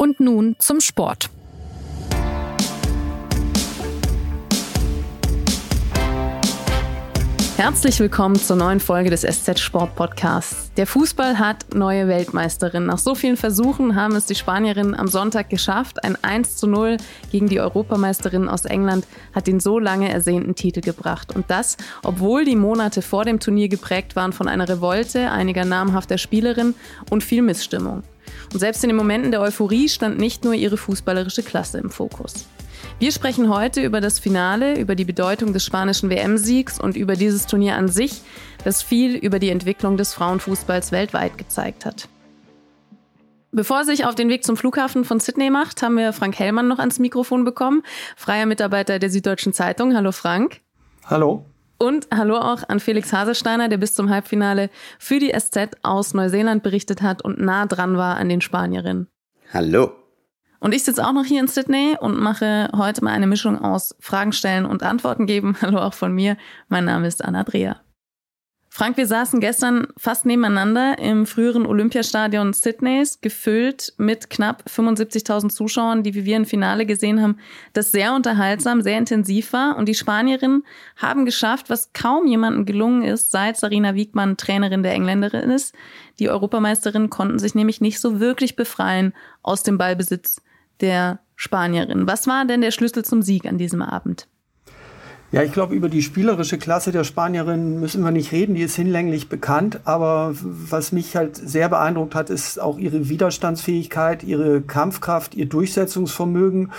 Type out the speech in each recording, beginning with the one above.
Und nun zum Sport. Herzlich willkommen zur neuen Folge des SZ Sport Podcasts. Der Fußball hat neue Weltmeisterin. Nach so vielen Versuchen haben es die Spanierinnen am Sonntag geschafft. Ein 1 zu 0 gegen die Europameisterin aus England hat den so lange ersehnten Titel gebracht. Und das, obwohl die Monate vor dem Turnier geprägt waren von einer Revolte einiger namhafter Spielerinnen und viel Missstimmung. Und selbst in den Momenten der Euphorie stand nicht nur ihre fußballerische Klasse im Fokus. Wir sprechen heute über das Finale, über die Bedeutung des spanischen WM-Siegs und über dieses Turnier an sich, das viel über die Entwicklung des Frauenfußballs weltweit gezeigt hat. Bevor er sich auf den Weg zum Flughafen von Sydney macht, haben wir Frank Hellmann noch ans Mikrofon bekommen, freier Mitarbeiter der Süddeutschen Zeitung. Hallo Frank. Hallo. Und hallo auch an Felix Haselsteiner, der bis zum Halbfinale für die SZ aus Neuseeland berichtet hat und nah dran war an den Spanierinnen. Hallo. Und ich sitze auch noch hier in Sydney und mache heute mal eine Mischung aus Fragen stellen und Antworten geben. Hallo auch von mir. Mein Name ist Anna Dreher. Frank, wir saßen gestern fast nebeneinander im früheren Olympiastadion Sydneys, gefüllt mit knapp 75.000 Zuschauern, die wie wir im Finale gesehen haben, das sehr unterhaltsam, sehr intensiv war. Und die Spanierinnen haben geschafft, was kaum jemandem gelungen ist, seit Sarina Wiegmann Trainerin der Engländerin ist. Die Europameisterinnen konnten sich nämlich nicht so wirklich befreien aus dem Ballbesitz der Spanierin. Was war denn der Schlüssel zum Sieg an diesem Abend? Ja, ich glaube, über die spielerische Klasse der Spanierin müssen wir nicht reden, die ist hinlänglich bekannt. Aber was mich halt sehr beeindruckt hat, ist auch ihre Widerstandsfähigkeit, ihre Kampfkraft, ihr Durchsetzungsvermögen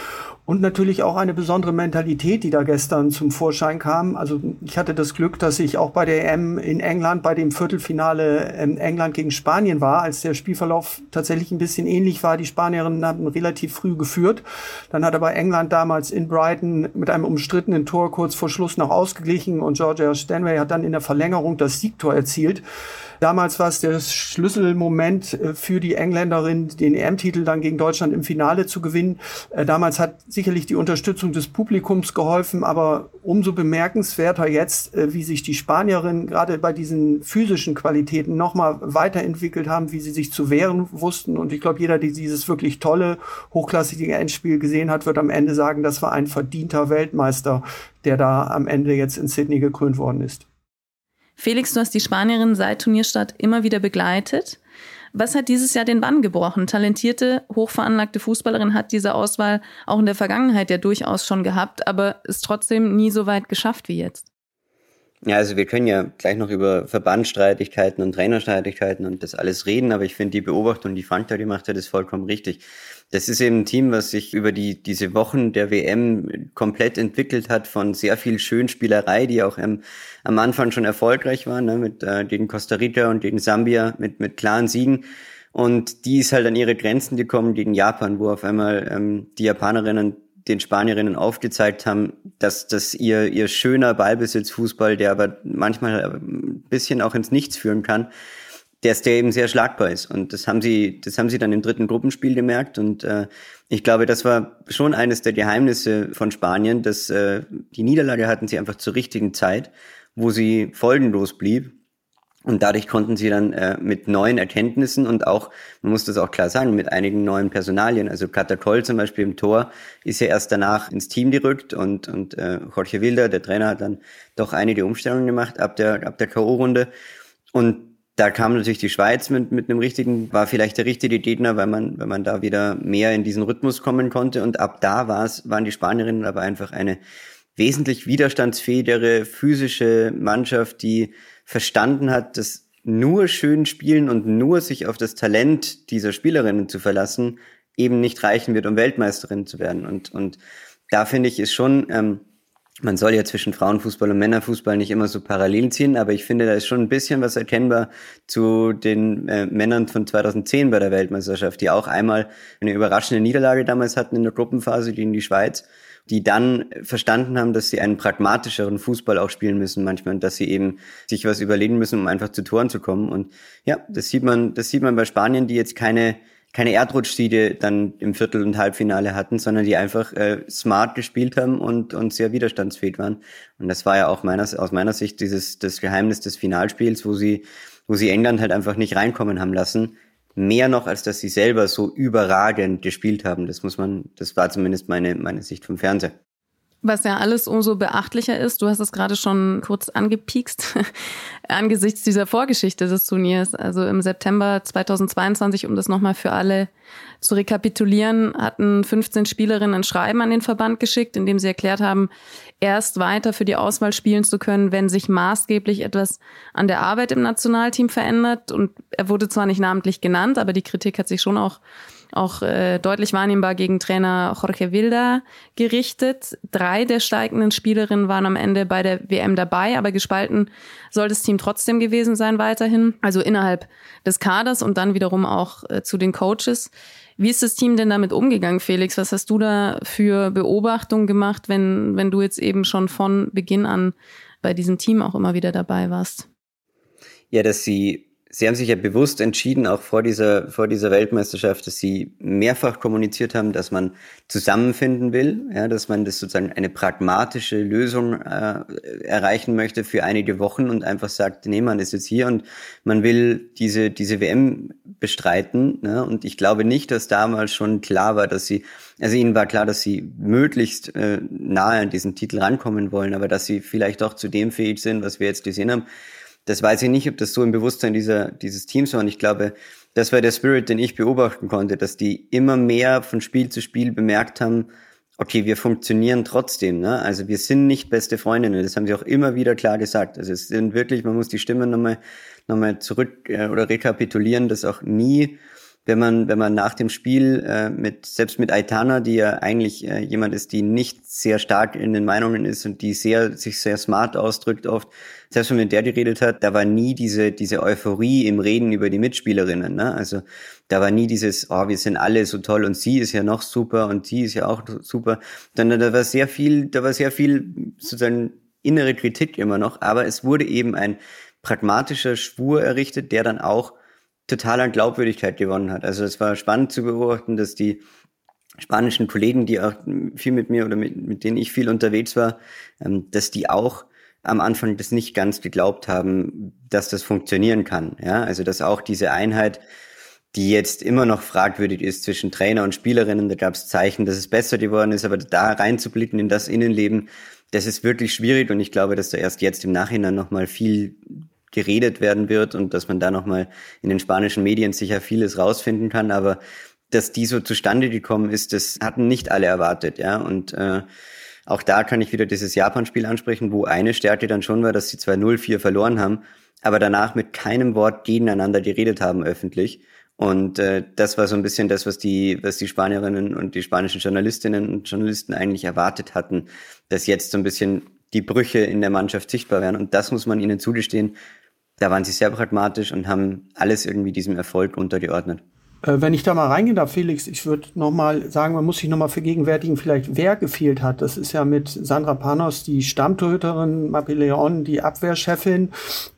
und natürlich auch eine besondere Mentalität, die da gestern zum Vorschein kam. Also ich hatte das Glück, dass ich auch bei der EM in England, bei dem Viertelfinale ähm, England gegen Spanien war, als der Spielverlauf tatsächlich ein bisschen ähnlich war. Die Spanierinnen haben relativ früh geführt. Dann hat aber England damals in Brighton mit einem umstrittenen Tor kurz vor Schluss noch ausgeglichen und Georgia Stanway hat dann in der Verlängerung das Siegtor erzielt. Damals war es der Schlüsselmoment äh, für die Engländerin, den EM-Titel dann gegen Deutschland im Finale zu gewinnen. Äh, damals hat sicherlich die Unterstützung des Publikums geholfen, aber umso bemerkenswerter jetzt, äh, wie sich die Spanierinnen gerade bei diesen physischen Qualitäten nochmal weiterentwickelt haben, wie sie sich zu wehren wussten. Und ich glaube, jeder, der dieses wirklich tolle, hochklassige Endspiel gesehen hat, wird am Ende sagen, das war ein verdienter Weltmeister, der da am Ende jetzt in Sydney gekrönt worden ist. Felix, du hast die Spanierin seit Turnierstart immer wieder begleitet. Was hat dieses Jahr den Bann gebrochen? Talentierte, hochveranlagte Fußballerin hat diese Auswahl auch in der Vergangenheit ja durchaus schon gehabt, aber ist trotzdem nie so weit geschafft wie jetzt. Ja, also wir können ja gleich noch über Verbandstreitigkeiten und Trainerstreitigkeiten und das alles reden, aber ich finde die Beobachtung, die Frank da gemacht hat, ist vollkommen richtig. Das ist eben ein Team, was sich über die, diese Wochen der WM komplett entwickelt hat von sehr viel Schönspielerei, die auch ähm, am Anfang schon erfolgreich war, ne, mit, äh, gegen Costa Rica und gegen Sambia mit, mit klaren Siegen. Und die ist halt an ihre Grenzen gekommen gegen Japan, wo auf einmal ähm, die Japanerinnen den Spanierinnen aufgezeigt haben, dass, dass ihr, ihr schöner Ballbesitzfußball, der aber manchmal ein bisschen auch ins Nichts führen kann, dass der eben sehr schlagbar ist. Und das haben sie, das haben sie dann im dritten Gruppenspiel gemerkt. Und äh, ich glaube, das war schon eines der Geheimnisse von Spanien, dass äh, die Niederlage hatten sie einfach zur richtigen Zeit, wo sie folgenlos blieb. Und dadurch konnten sie dann äh, mit neuen Erkenntnissen und auch, man muss das auch klar sagen, mit einigen neuen Personalien, also Katakol zum Beispiel im Tor, ist ja erst danach ins Team gerückt und, und äh, Jorge Wilder, der Trainer, hat dann doch einige Umstellungen gemacht ab der, ab der K.O.-Runde. Und da kam natürlich die Schweiz mit, mit einem richtigen, war vielleicht der richtige Gegner, weil man, weil man da wieder mehr in diesen Rhythmus kommen konnte. Und ab da war es, waren die Spanierinnen aber einfach eine wesentlich widerstandsfähigere physische Mannschaft, die verstanden hat, dass nur schön spielen und nur sich auf das Talent dieser Spielerinnen zu verlassen eben nicht reichen wird, um Weltmeisterin zu werden. Und, und da finde ich, ist schon, ähm, man soll ja zwischen Frauenfußball und Männerfußball nicht immer so parallel ziehen, aber ich finde, da ist schon ein bisschen was erkennbar zu den äh, Männern von 2010 bei der Weltmeisterschaft, die auch einmal eine überraschende Niederlage damals hatten in der Gruppenphase gegen die Schweiz die dann verstanden haben, dass sie einen pragmatischeren Fußball auch spielen müssen manchmal und dass sie eben sich was überlegen müssen, um einfach zu Toren zu kommen. Und ja, das sieht man, das sieht man bei Spanien, die jetzt keine keine Erdrutschsiege dann im Viertel- und Halbfinale hatten, sondern die einfach äh, smart gespielt haben und, und sehr widerstandsfähig waren. Und das war ja auch meiner, aus meiner Sicht dieses das Geheimnis des Finalspiels, wo sie, wo sie England halt einfach nicht reinkommen haben lassen, mehr noch, als dass sie selber so überragend gespielt haben. Das muss man, das war zumindest meine, meine Sicht vom Fernseher. Was ja alles umso beachtlicher ist, du hast es gerade schon kurz angepiekst, angesichts dieser Vorgeschichte des Turniers. Also im September 2022, um das nochmal für alle zu rekapitulieren, hatten 15 Spielerinnen ein Schreiben an den Verband geschickt, in dem sie erklärt haben, erst weiter für die Auswahl spielen zu können, wenn sich maßgeblich etwas an der Arbeit im Nationalteam verändert. Und er wurde zwar nicht namentlich genannt, aber die Kritik hat sich schon auch auch äh, deutlich wahrnehmbar gegen Trainer Jorge Wilda gerichtet. Drei der steigenden Spielerinnen waren am Ende bei der WM dabei, aber gespalten soll das Team trotzdem gewesen sein weiterhin. Also innerhalb des Kaders und dann wiederum auch äh, zu den Coaches. Wie ist das Team denn damit umgegangen, Felix? Was hast du da für Beobachtungen gemacht, wenn, wenn du jetzt eben schon von Beginn an bei diesem Team auch immer wieder dabei warst? Ja, dass sie Sie haben sich ja bewusst entschieden, auch vor dieser, vor dieser Weltmeisterschaft, dass Sie mehrfach kommuniziert haben, dass man zusammenfinden will, ja, dass man das sozusagen eine pragmatische Lösung äh, erreichen möchte für einige Wochen und einfach sagt, nee, man ist jetzt hier und man will diese, diese WM bestreiten. Ne? Und ich glaube nicht, dass damals schon klar war, dass Sie, also Ihnen war klar, dass Sie möglichst äh, nahe an diesen Titel rankommen wollen, aber dass Sie vielleicht auch zu dem fähig sind, was wir jetzt gesehen haben das weiß ich nicht, ob das so im Bewusstsein dieser, dieses Teams war. Und ich glaube, das war der Spirit, den ich beobachten konnte, dass die immer mehr von Spiel zu Spiel bemerkt haben, okay, wir funktionieren trotzdem. Ne? Also wir sind nicht beste Freundinnen. Das haben sie auch immer wieder klar gesagt. Also es sind wirklich, man muss die Stimme nochmal noch mal zurück äh, oder rekapitulieren, dass auch nie wenn man, wenn man nach dem Spiel äh, mit, selbst mit Aitana, die ja eigentlich äh, jemand ist, die nicht sehr stark in den Meinungen ist und die sehr, sich sehr smart ausdrückt oft, selbst wenn man mit der geredet hat, da war nie diese, diese Euphorie im Reden über die Mitspielerinnen, ne? Also, da war nie dieses, oh, wir sind alle so toll und sie ist ja noch super und sie ist ja auch super, sondern da war sehr viel, da war sehr viel sozusagen innere Kritik immer noch, aber es wurde eben ein pragmatischer Schwur errichtet, der dann auch total an Glaubwürdigkeit gewonnen hat. Also es war spannend zu beobachten, dass die spanischen Kollegen, die auch viel mit mir oder mit, mit denen ich viel unterwegs war, ähm, dass die auch am Anfang das nicht ganz geglaubt haben, dass das funktionieren kann. Ja, also dass auch diese Einheit, die jetzt immer noch fragwürdig ist zwischen Trainer und Spielerinnen, da gab es Zeichen, dass es besser geworden ist, aber da reinzublicken in das Innenleben, das ist wirklich schwierig und ich glaube, dass da erst jetzt im Nachhinein nochmal viel geredet werden wird und dass man da nochmal in den spanischen Medien sicher vieles rausfinden kann, aber dass die so zustande gekommen ist, das hatten nicht alle erwartet, ja. Und äh, auch da kann ich wieder dieses Japan-Spiel ansprechen, wo eine Stärke dann schon war, dass sie zwar 0-4 verloren haben, aber danach mit keinem Wort gegeneinander geredet haben öffentlich. Und äh, das war so ein bisschen das, was die, was die Spanierinnen und die spanischen Journalistinnen und Journalisten eigentlich erwartet hatten, dass jetzt so ein bisschen die Brüche in der Mannschaft sichtbar werden. Und das muss man ihnen zugestehen. Da waren sie sehr pragmatisch und haben alles irgendwie diesem Erfolg untergeordnet. Äh, wenn ich da mal reingehen darf, Felix, ich würde noch mal sagen, man muss sich noch mal vergegenwärtigen, vielleicht wer gefehlt hat. Das ist ja mit Sandra Panos die Stammtöterin, Mapi Leon die Abwehrchefin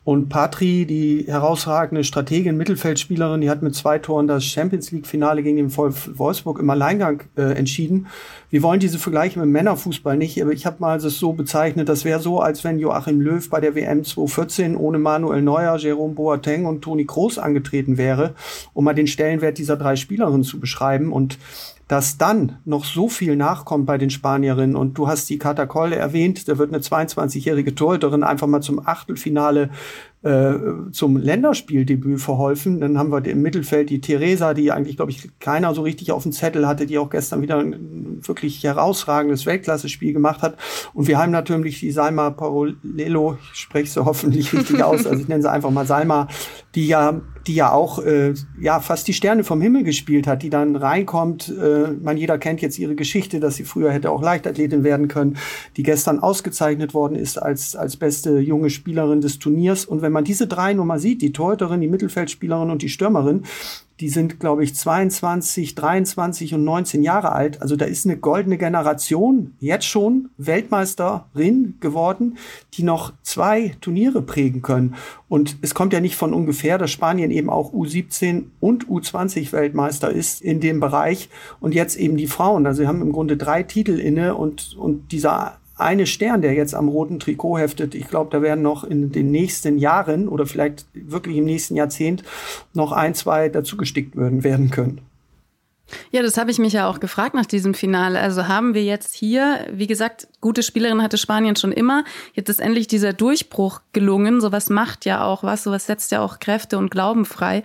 und Patri die herausragende Strategin, Mittelfeldspielerin, die hat mit zwei Toren das Champions League Finale gegen den Wolfsburg im Alleingang äh, entschieden. Wir wollen diese Vergleiche mit Männerfußball nicht, aber ich habe mal es so bezeichnet, das wäre so, als wenn Joachim Löw bei der WM 2014 ohne Manuel Neuer, Jerome Boateng und Toni Kroos angetreten wäre, um mal den Stellenwert dieser drei Spielerinnen zu beschreiben und dass dann noch so viel nachkommt bei den Spanierinnen und du hast die Katakolle erwähnt, da wird eine 22-jährige Torhüterin einfach mal zum Achtelfinale äh, zum Länderspieldebüt verholfen. Dann haben wir im Mittelfeld die Theresa, die eigentlich, glaube ich, keiner so richtig auf dem Zettel hatte, die auch gestern wieder wirklich herausragendes Weltklasse-Spiel gemacht hat. Und wir haben natürlich die Salma Parolello, ich spreche sie hoffentlich richtig aus, also ich nenne sie einfach mal Salma, die ja die ja auch äh, ja fast die Sterne vom Himmel gespielt hat, die dann reinkommt. Äh, man jeder kennt jetzt ihre Geschichte, dass sie früher hätte auch Leichtathletin werden können, die gestern ausgezeichnet worden ist als als beste junge Spielerin des Turniers. Und wenn man diese drei Nummer sieht, die Torhüterin, die Mittelfeldspielerin und die Stürmerin, die sind, glaube ich, 22, 23 und 19 Jahre alt. Also da ist eine goldene Generation jetzt schon Weltmeisterin geworden, die noch zwei Turniere prägen können. Und es kommt ja nicht von ungefähr, dass Spanien eben auch U17 und U20 Weltmeister ist in dem Bereich und jetzt eben die Frauen. Also sie haben im Grunde drei Titel inne und, und dieser eine Stern, der jetzt am roten Trikot heftet. Ich glaube, da werden noch in den nächsten Jahren oder vielleicht wirklich im nächsten Jahrzehnt noch ein, zwei dazugestickt werden, werden können. Ja, das habe ich mich ja auch gefragt nach diesem Finale. Also haben wir jetzt hier, wie gesagt, gute Spielerin hatte Spanien schon immer. Jetzt ist endlich dieser Durchbruch gelungen. Sowas macht ja auch was, sowas setzt ja auch Kräfte und Glauben frei.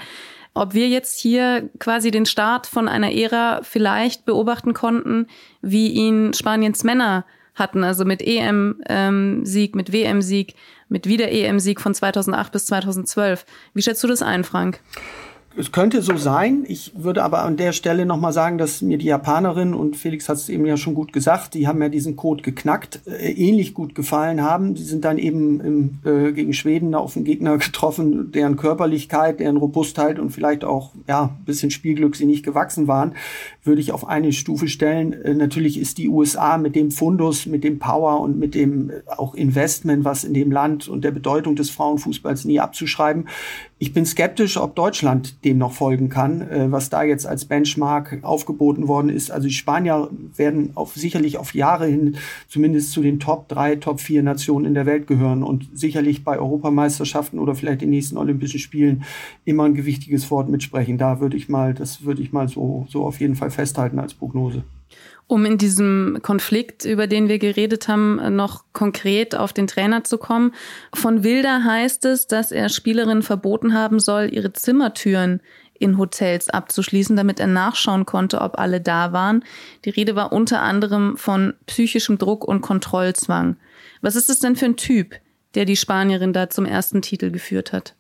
Ob wir jetzt hier quasi den Start von einer Ära vielleicht beobachten konnten, wie ihn Spaniens Männer hatten, also mit EM-Sieg, ähm, mit WM-Sieg, mit wieder EM-Sieg von 2008 bis 2012. Wie schätzt du das ein, Frank? Es könnte so sein. Ich würde aber an der Stelle nochmal sagen, dass mir die Japanerin, und Felix hat es eben ja schon gut gesagt, die haben ja diesen Code geknackt, äh, ähnlich gut gefallen haben. Die sind dann eben im, äh, gegen Schweden auf einen Gegner getroffen, deren Körperlichkeit, deren Robustheit und vielleicht auch ja, bisschen Spielglück sie nicht gewachsen waren, würde ich auf eine Stufe stellen. Äh, natürlich ist die USA mit dem Fundus, mit dem Power und mit dem äh, auch Investment, was in dem Land und der Bedeutung des Frauenfußballs nie abzuschreiben, ich bin skeptisch, ob Deutschland dem noch folgen kann, äh, was da jetzt als Benchmark aufgeboten worden ist. Also die Spanier werden auf, sicherlich auf Jahre hin zumindest zu den Top 3, Top 4 Nationen in der Welt gehören und sicherlich bei Europameisterschaften oder vielleicht den nächsten Olympischen Spielen immer ein gewichtiges Wort mitsprechen. Da würde ich mal, das würde ich mal so, so auf jeden Fall festhalten als Prognose. Um in diesem Konflikt, über den wir geredet haben, noch konkret auf den Trainer zu kommen. Von Wilder heißt es, dass er Spielerinnen verboten haben soll, ihre Zimmertüren in Hotels abzuschließen, damit er nachschauen konnte, ob alle da waren. Die Rede war unter anderem von psychischem Druck und Kontrollzwang. Was ist es denn für ein Typ, der die Spanierin da zum ersten Titel geführt hat?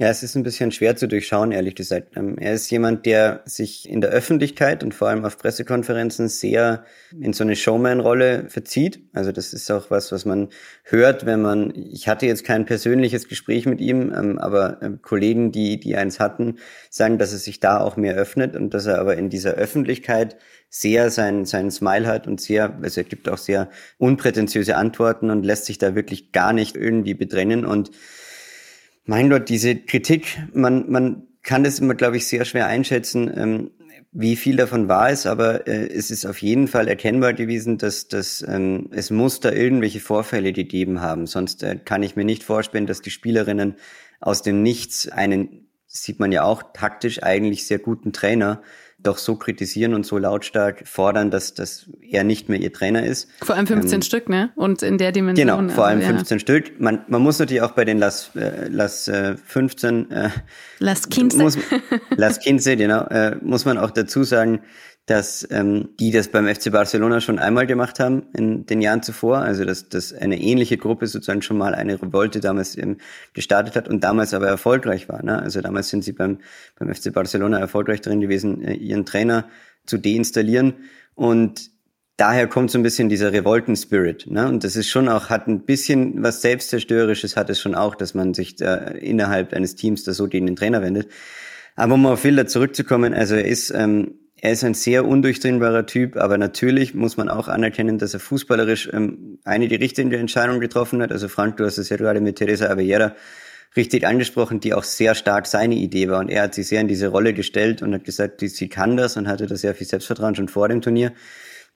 Ja, es ist ein bisschen schwer zu durchschauen, ehrlich gesagt. Ähm, er ist jemand, der sich in der Öffentlichkeit und vor allem auf Pressekonferenzen sehr in so eine Showman-Rolle verzieht. Also das ist auch was, was man hört, wenn man, ich hatte jetzt kein persönliches Gespräch mit ihm, ähm, aber ähm, Kollegen, die, die eins hatten, sagen, dass er sich da auch mehr öffnet und dass er aber in dieser Öffentlichkeit sehr sein, sein Smile hat und sehr, also er gibt auch sehr unprätentiöse Antworten und lässt sich da wirklich gar nicht irgendwie bedrennen und mein Gott, diese Kritik, man, man kann das immer, glaube ich, sehr schwer einschätzen, ähm, wie viel davon wahr ist, aber äh, es ist auf jeden Fall erkennbar gewesen, dass, dass ähm, es muss da irgendwelche Vorfälle gegeben haben. Sonst äh, kann ich mir nicht vorstellen, dass die Spielerinnen aus dem Nichts einen, sieht man ja auch, taktisch eigentlich sehr guten Trainer doch so kritisieren und so lautstark fordern, dass, dass er nicht mehr ihr Trainer ist. Vor allem 15 ähm, Stück, ne? Und in der Dimension. Genau, vor allem also, 15 ja. Stück. Man, man muss natürlich auch bei den Las, äh, Las äh, 15 äh, Las 15. Muss, Las 15, genau, äh, muss man auch dazu sagen, dass ähm, die das beim FC Barcelona schon einmal gemacht haben in den Jahren zuvor. Also dass, dass eine ähnliche Gruppe sozusagen schon mal eine Revolte damals ähm, gestartet hat und damals aber erfolgreich war. Ne? Also damals sind sie beim, beim FC Barcelona erfolgreich darin gewesen, äh, ihren Trainer zu deinstallieren. Und daher kommt so ein bisschen dieser Revolten-Spirit. Ne? Und das ist schon auch, hat ein bisschen was Selbstzerstörerisches hat es schon auch, dass man sich da innerhalb eines Teams da so gegen den Trainer wendet. Aber um auf Wilder zurückzukommen, also er ist ähm, er ist ein sehr undurchdringbarer Typ, aber natürlich muss man auch anerkennen, dass er fußballerisch ähm, eine die richtige Entscheidung getroffen hat. Also Frank, du hast es ja gerade mit Teresa Avellera richtig angesprochen, die auch sehr stark seine Idee war. Und er hat sich sehr in diese Rolle gestellt und hat gesagt, sie kann das und hatte da sehr viel Selbstvertrauen schon vor dem Turnier.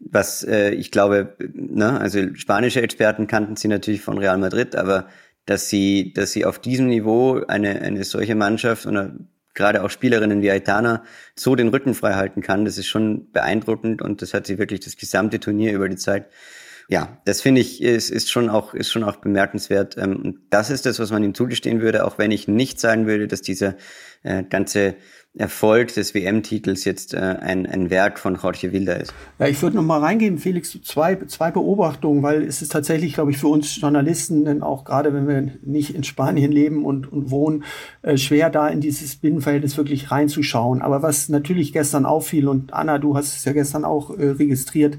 Was äh, ich glaube, ne, also spanische Experten kannten sie natürlich von Real Madrid, aber dass sie, dass sie auf diesem Niveau eine, eine solche Mannschaft und gerade auch Spielerinnen wie Aitana so den Rücken frei halten kann, das ist schon beeindruckend und das hat sie wirklich das gesamte Turnier über die Zeit. Ja, das finde ich ist, ist schon auch ist schon auch bemerkenswert. Ähm, und das ist das, was man ihm zugestehen würde, auch wenn ich nicht sagen würde, dass dieser äh, ganze Erfolg des WM-Titels jetzt äh, ein, ein Werk von Jorge Wilder ist. Ja, ich würde noch mal reingehen, Felix, zwei, zwei Beobachtungen, weil es ist tatsächlich, glaube ich, für uns Journalisten, denn auch gerade wenn wir nicht in Spanien leben und, und wohnen, äh, schwer da in dieses Binnenverhältnis wirklich reinzuschauen. Aber was natürlich gestern auffiel, und Anna, du hast es ja gestern auch äh, registriert,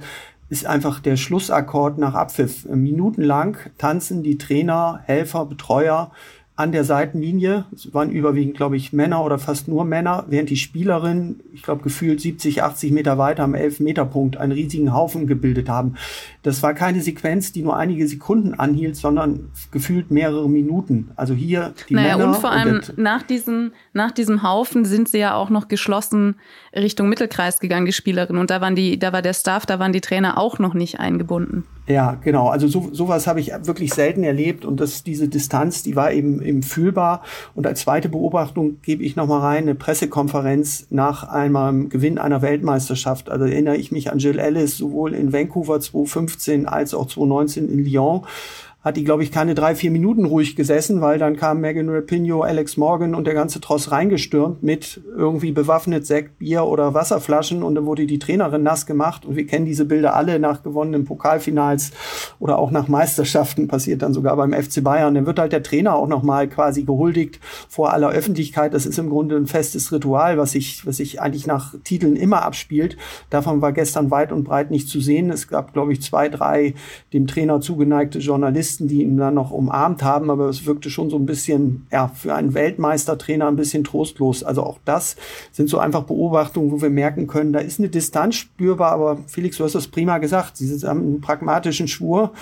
ist einfach der Schlussakkord nach Abpfiff. Minutenlang tanzen die Trainer, Helfer, Betreuer an der Seitenlinie. Es waren überwiegend, glaube ich, Männer oder fast nur Männer, während die Spielerin, ich glaube, gefühlt 70, 80 Meter weiter am 11-Meter-Punkt einen riesigen Haufen gebildet haben. Das war keine Sequenz, die nur einige Sekunden anhielt, sondern gefühlt mehrere Minuten. Also hier die naja, Männer. Und vor allem und nach, diesen, nach diesem Haufen sind sie ja auch noch geschlossen Richtung Mittelkreis gegangen, die Spielerin. Und da waren die, da war der Staff, da waren die Trainer auch noch nicht eingebunden. Ja, genau. Also so, sowas habe ich wirklich selten erlebt und das, diese Distanz, die war eben, eben fühlbar. Und als zweite Beobachtung gebe ich nochmal rein eine Pressekonferenz nach einem Gewinn einer Weltmeisterschaft. Also erinnere ich mich an Jill Ellis sowohl in Vancouver 2015 als auch 2019 in Lyon hat die, glaube ich, keine drei, vier Minuten ruhig gesessen, weil dann kam Megan Rapinoe, Alex Morgan und der ganze Tross reingestürmt mit irgendwie bewaffnet Sekt, Bier oder Wasserflaschen und dann wurde die Trainerin nass gemacht und wir kennen diese Bilder alle nach gewonnenen Pokalfinals oder auch nach Meisterschaften, passiert dann sogar beim FC Bayern. Dann wird halt der Trainer auch nochmal quasi gehuldigt vor aller Öffentlichkeit. Das ist im Grunde ein festes Ritual, was sich, was sich eigentlich nach Titeln immer abspielt. Davon war gestern weit und breit nicht zu sehen. Es gab, glaube ich, zwei, drei dem Trainer zugeneigte Journalisten, Journalisten, die ihn dann noch umarmt haben, aber es wirkte schon so ein bisschen, ja, für einen Weltmeistertrainer ein bisschen trostlos. Also auch das sind so einfach Beobachtungen, wo wir merken können, da ist eine Distanz spürbar, aber Felix, du hast das prima gesagt. Sie haben einen pragmatischen Schwur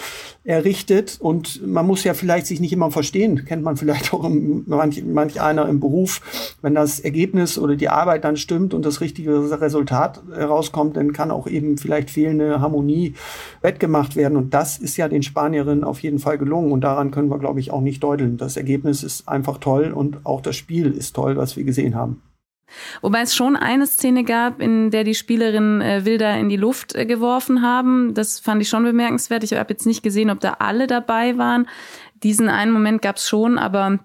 errichtet und man muss ja vielleicht sich nicht immer verstehen, kennt man vielleicht auch im, manch, manch einer im Beruf, wenn das Ergebnis oder die Arbeit dann stimmt und das richtige Resultat herauskommt, dann kann auch eben vielleicht fehlende Harmonie wettgemacht werden und das ist ja den Spanierinnen auf jeden Fall gelungen und daran können wir, glaube ich, auch nicht deuteln. Das Ergebnis ist einfach toll und auch das Spiel ist toll, was wir gesehen haben. Wobei es schon eine Szene gab, in der die Spielerinnen äh, Wilder in die Luft äh, geworfen haben. Das fand ich schon bemerkenswert. Ich habe jetzt nicht gesehen, ob da alle dabei waren. Diesen einen Moment gab es schon, aber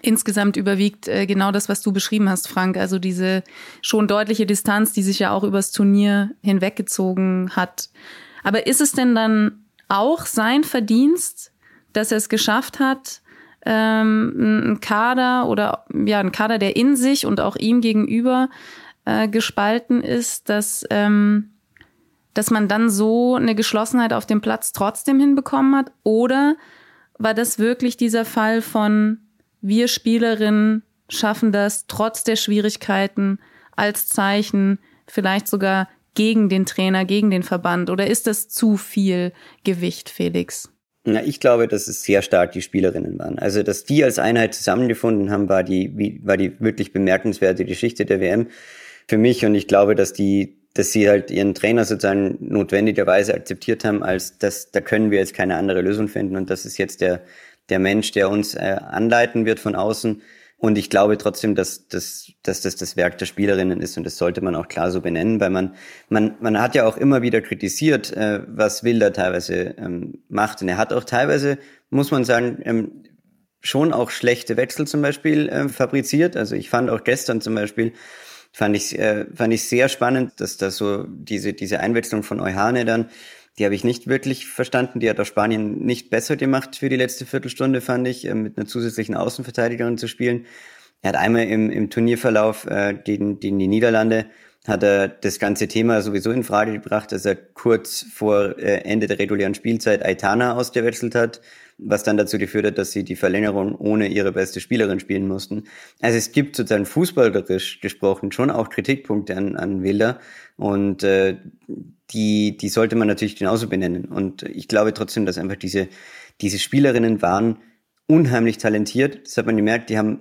insgesamt überwiegt äh, genau das, was du beschrieben hast, Frank. Also diese schon deutliche Distanz, die sich ja auch übers Turnier hinweggezogen hat. Aber ist es denn dann auch sein Verdienst, dass er es geschafft hat, ähm, ein Kader oder ja, ein Kader, der in sich und auch ihm gegenüber äh, gespalten ist, dass, ähm, dass man dann so eine Geschlossenheit auf dem Platz trotzdem hinbekommen hat? Oder war das wirklich dieser Fall von wir Spielerinnen schaffen das trotz der Schwierigkeiten als Zeichen, vielleicht sogar gegen den Trainer, gegen den Verband? Oder ist das zu viel Gewicht, Felix? Na, ich glaube, dass es sehr stark die Spielerinnen waren. Also, dass die als Einheit zusammengefunden haben, war die, war die wirklich bemerkenswerte Geschichte der WM für mich. Und ich glaube, dass die, dass sie halt ihren Trainer sozusagen notwendigerweise akzeptiert haben, als dass, da können wir jetzt keine andere Lösung finden. Und das ist jetzt der, der Mensch, der uns äh, anleiten wird von außen und ich glaube trotzdem, dass, dass, dass das das Werk der Spielerinnen ist und das sollte man auch klar so benennen, weil man, man, man hat ja auch immer wieder kritisiert, äh, was Wilder teilweise ähm, macht. Und er hat auch teilweise, muss man sagen, ähm, schon auch schlechte Wechsel zum Beispiel äh, fabriziert. Also ich fand auch gestern zum Beispiel, fand ich, äh, fand ich sehr spannend, dass da so diese, diese Einwechslung von Euhane dann die habe ich nicht wirklich verstanden. Die hat auch Spanien nicht besser gemacht für die letzte Viertelstunde, fand ich, äh, mit einer zusätzlichen Außenverteidigerin zu spielen. Er hat einmal im, im Turnierverlauf äh, gegen, gegen die Niederlande hat er das ganze Thema sowieso in Frage gebracht, dass er kurz vor äh, Ende der regulären Spielzeit Aitana ausgewechselt hat, was dann dazu geführt hat, dass sie die Verlängerung ohne ihre beste Spielerin spielen mussten. Also es gibt sozusagen fußballerisch gesprochen schon auch Kritikpunkte an, an Wilder und äh, die, die sollte man natürlich genauso benennen. Und ich glaube trotzdem, dass einfach diese, diese Spielerinnen waren unheimlich talentiert. Das hat man gemerkt, die haben